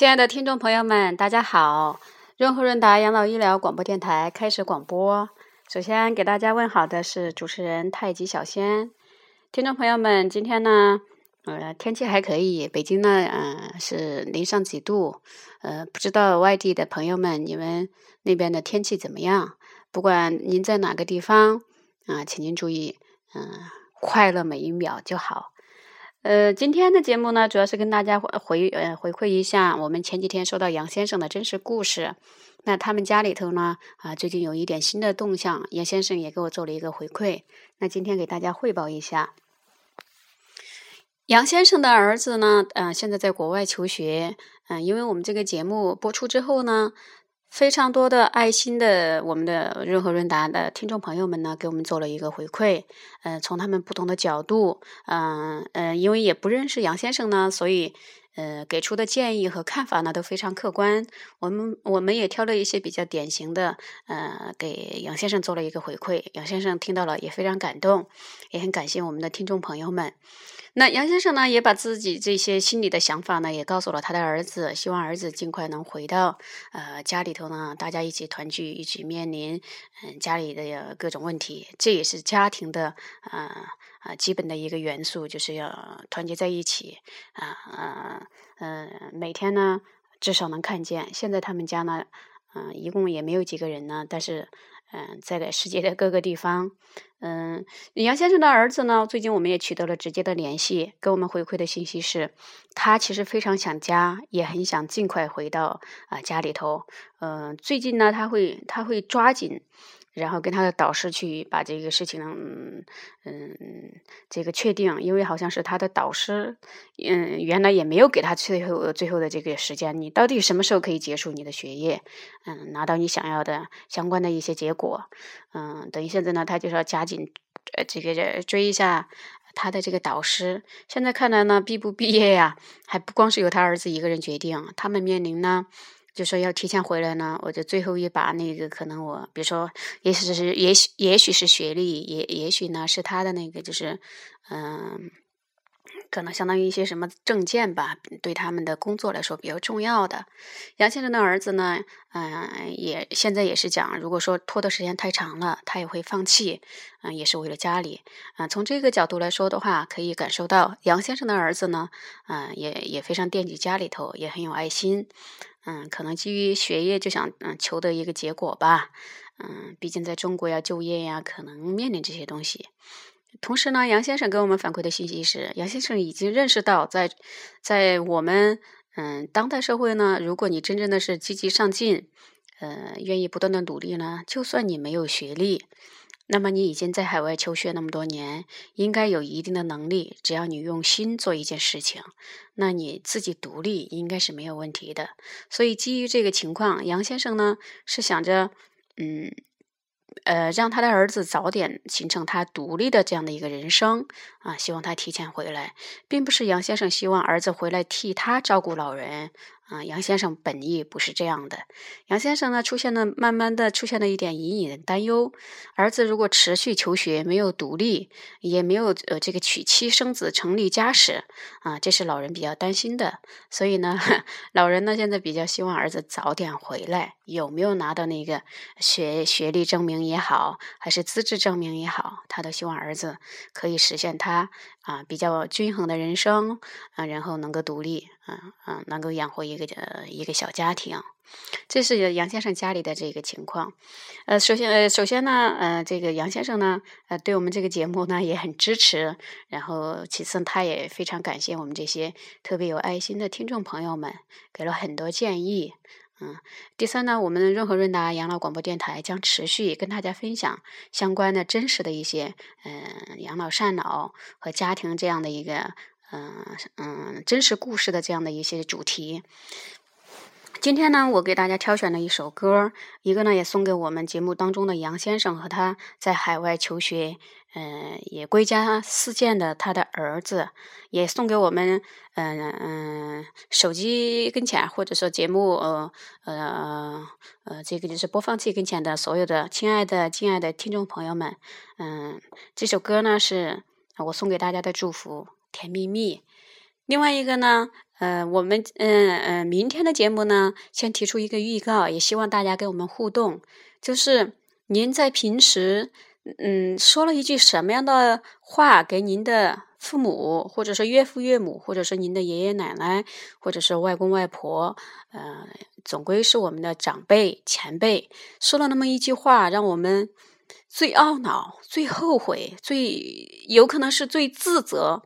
亲爱的听众朋友们，大家好！润和润达养老医疗广播电台开始广播。首先给大家问好的是主持人太极小仙。听众朋友们，今天呢，呃，天气还可以，北京呢，嗯，是零上几度。呃，不知道外地的朋友们，你们那边的天气怎么样？不管您在哪个地方，啊，请您注意，嗯，快乐每一秒就好。呃，今天的节目呢，主要是跟大家回呃回馈一下我们前几天收到杨先生的真实故事。那他们家里头呢，啊，最近有一点新的动向，杨先生也给我做了一个回馈。那今天给大家汇报一下，杨先生的儿子呢，嗯，现在在国外求学，嗯，因为我们这个节目播出之后呢。非常多的爱心的我们的润和润达的听众朋友们呢，给我们做了一个回馈。呃，从他们不同的角度，嗯嗯，因为也不认识杨先生呢，所以呃给出的建议和看法呢都非常客观。我们我们也挑了一些比较典型的，呃，给杨先生做了一个回馈。杨先生听到了也非常感动，也很感谢我们的听众朋友们。那杨先生呢，也把自己这些心里的想法呢，也告诉了他的儿子，希望儿子尽快能回到呃家里头呢，大家一起团聚，一起面临嗯家里的各种问题。这也是家庭的啊啊基本的一个元素，就是要团结在一起啊啊嗯，每天呢至少能看见。现在他们家呢，嗯，一共也没有几个人呢，但是。嗯，在世界的各个地方，嗯，杨先生的儿子呢，最近我们也取得了直接的联系，给我们回馈的信息是，他其实非常想家，也很想尽快回到啊家里头。嗯，最近呢，他会他会抓紧。然后跟他的导师去把这个事情，嗯，这个确定，因为好像是他的导师，嗯，原来也没有给他最后最后的这个时间，你到底什么时候可以结束你的学业，嗯，拿到你想要的相关的一些结果，嗯，等于现在呢，他就是要加紧，呃，这个追一下他的这个导师。现在看来呢，毕不毕业呀，还不光是由他儿子一个人决定，他们面临呢。就说要提前回来呢，我就最后一把那个可能我，比如说，也许是也许也许是学历，也也许呢是他的那个就是，嗯，可能相当于一些什么证件吧，对他们的工作来说比较重要的。杨先生的儿子呢，嗯，也现在也是讲，如果说拖的时间太长了，他也会放弃，嗯，也是为了家里。啊，从这个角度来说的话，可以感受到杨先生的儿子呢，嗯，也也非常惦记家里头，也很有爱心。嗯，可能基于学业就想嗯求得一个结果吧，嗯，毕竟在中国要就业呀，可能面临这些东西。同时呢，杨先生给我们反馈的信息是，杨先生已经认识到，在在我们嗯当代社会呢，如果你真正的是积极上进，呃，愿意不断的努力呢，就算你没有学历。那么你已经在海外求学那么多年，应该有一定的能力。只要你用心做一件事情，那你自己独立应该是没有问题的。所以基于这个情况，杨先生呢是想着，嗯。呃，让他的儿子早点形成他独立的这样的一个人生啊，希望他提前回来，并不是杨先生希望儿子回来替他照顾老人啊。杨先生本意不是这样的。杨先生呢，出现了慢慢的出现了一点隐隐的担忧：儿子如果持续求学，没有独立，也没有呃这个娶妻生子、成立家室啊，这是老人比较担心的。所以呢，老人呢现在比较希望儿子早点回来。有没有拿到那个学学历证明也好，还是资质证明也好，他都希望儿子可以实现他啊比较均衡的人生啊，然后能够独立，嗯，能够养活一个呃一个小家庭。这是杨先生家里的这个情况。呃，首先呃首先呢，呃这个杨先生呢，呃对我们这个节目呢也很支持。然后其次他也非常感谢我们这些特别有爱心的听众朋友们，给了很多建议。嗯，第三呢，我们润和润达养老广播电台将持续跟大家分享相关的真实的一些，嗯，养老善老和家庭这样的一个，嗯嗯，真实故事的这样的一些主题。今天呢，我给大家挑选了一首歌，一个呢也送给我们节目当中的杨先生和他在海外求学，嗯，也归家似箭的他的儿子，也送给我们，嗯嗯，手机跟前或者说节目，呃呃呃，这个就是播放器跟前的所有的亲爱的、敬爱的听众朋友们，嗯，这首歌呢是我送给大家的祝福，甜蜜蜜。另外一个呢，呃，我们嗯嗯，明天的节目呢，先提出一个预告，也希望大家跟我们互动，就是您在平时嗯说了一句什么样的话给您的父母，或者是岳父岳母，或者是您的爷爷奶奶，或者是外公外婆，呃，总归是我们的长辈前辈，说了那么一句话，让我们。最懊恼、最后悔、最有可能是最自责，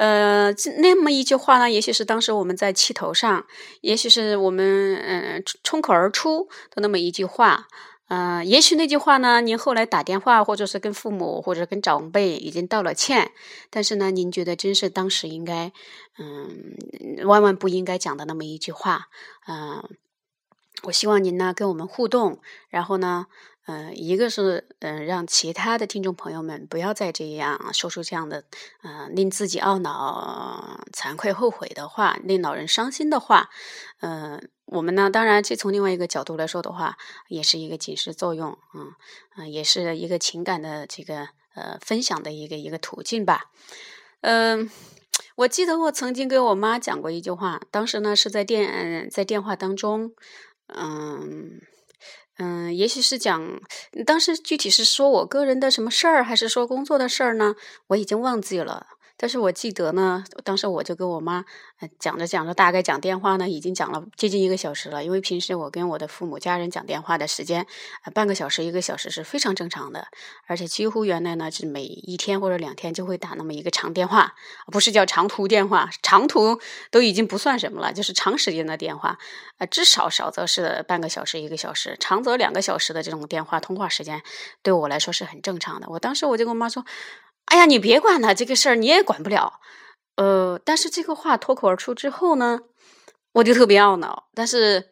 呃，那么一句话呢？也许是当时我们在气头上，也许是我们嗯冲口而出的那么一句话，呃，也许那句话呢，您后来打电话或者是跟父母或者跟长辈已经道了歉，但是呢，您觉得真是当时应该嗯万万不应该讲的那么一句话，嗯，我希望您呢跟我们互动，然后呢。嗯，一个是嗯，让其他的听众朋友们不要再这样说出这样的嗯令自己懊恼、惭愧、后悔的话，令老人伤心的话。嗯，我们呢，当然这从另外一个角度来说的话，也是一个警示作用。嗯嗯，也是一个情感的这个呃分享的一个一个途径吧。嗯，我记得我曾经给我妈讲过一句话，当时呢是在电在电话当中，嗯。也许是讲当时具体是说我个人的什么事儿，还是说工作的事儿呢？我已经忘记了。但是我记得呢，当时我就跟我妈讲着讲着，大概讲电话呢，已经讲了接近一个小时了。因为平时我跟我的父母家人讲电话的时间，半个小时、一个小时是非常正常的。而且几乎原来呢是每一天或者两天就会打那么一个长电话，不是叫长途电话，长途都已经不算什么了，就是长时间的电话。呃，至少少则是半个小时、一个小时，长则两个小时的这种电话通话时间，对我来说是很正常的。我当时我就跟我妈说。哎呀，你别管他这个事儿，你也管不了。呃，但是这个话脱口而出之后呢，我就特别懊恼。但是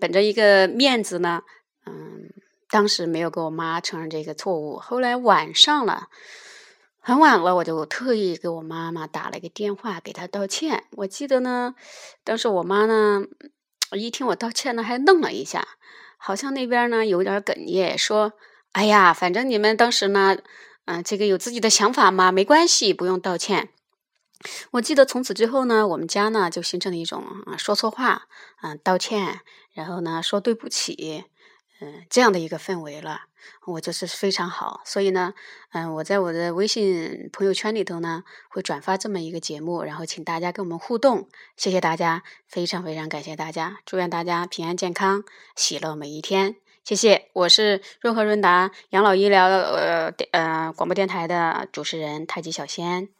本着一个面子呢，嗯，当时没有给我妈承认这个错误。后来晚上了，很晚了，我就特意给我妈妈打了一个电话，给她道歉。我记得呢，当时我妈呢，一听我道歉呢，还愣了一下，好像那边呢有点哽咽，说：“哎呀，反正你们当时呢。”嗯，这个有自己的想法嘛，没关系，不用道歉。我记得从此之后呢，我们家呢就形成了一种啊说错话，嗯，道歉，然后呢说对不起，嗯，这样的一个氛围了。我就是非常好，所以呢，嗯，我在我的微信朋友圈里头呢会转发这么一个节目，然后请大家跟我们互动。谢谢大家，非常非常感谢大家，祝愿大家平安健康，喜乐每一天。谢谢，我是润和润达养老医疗呃呃广播电台的主持人太极小仙。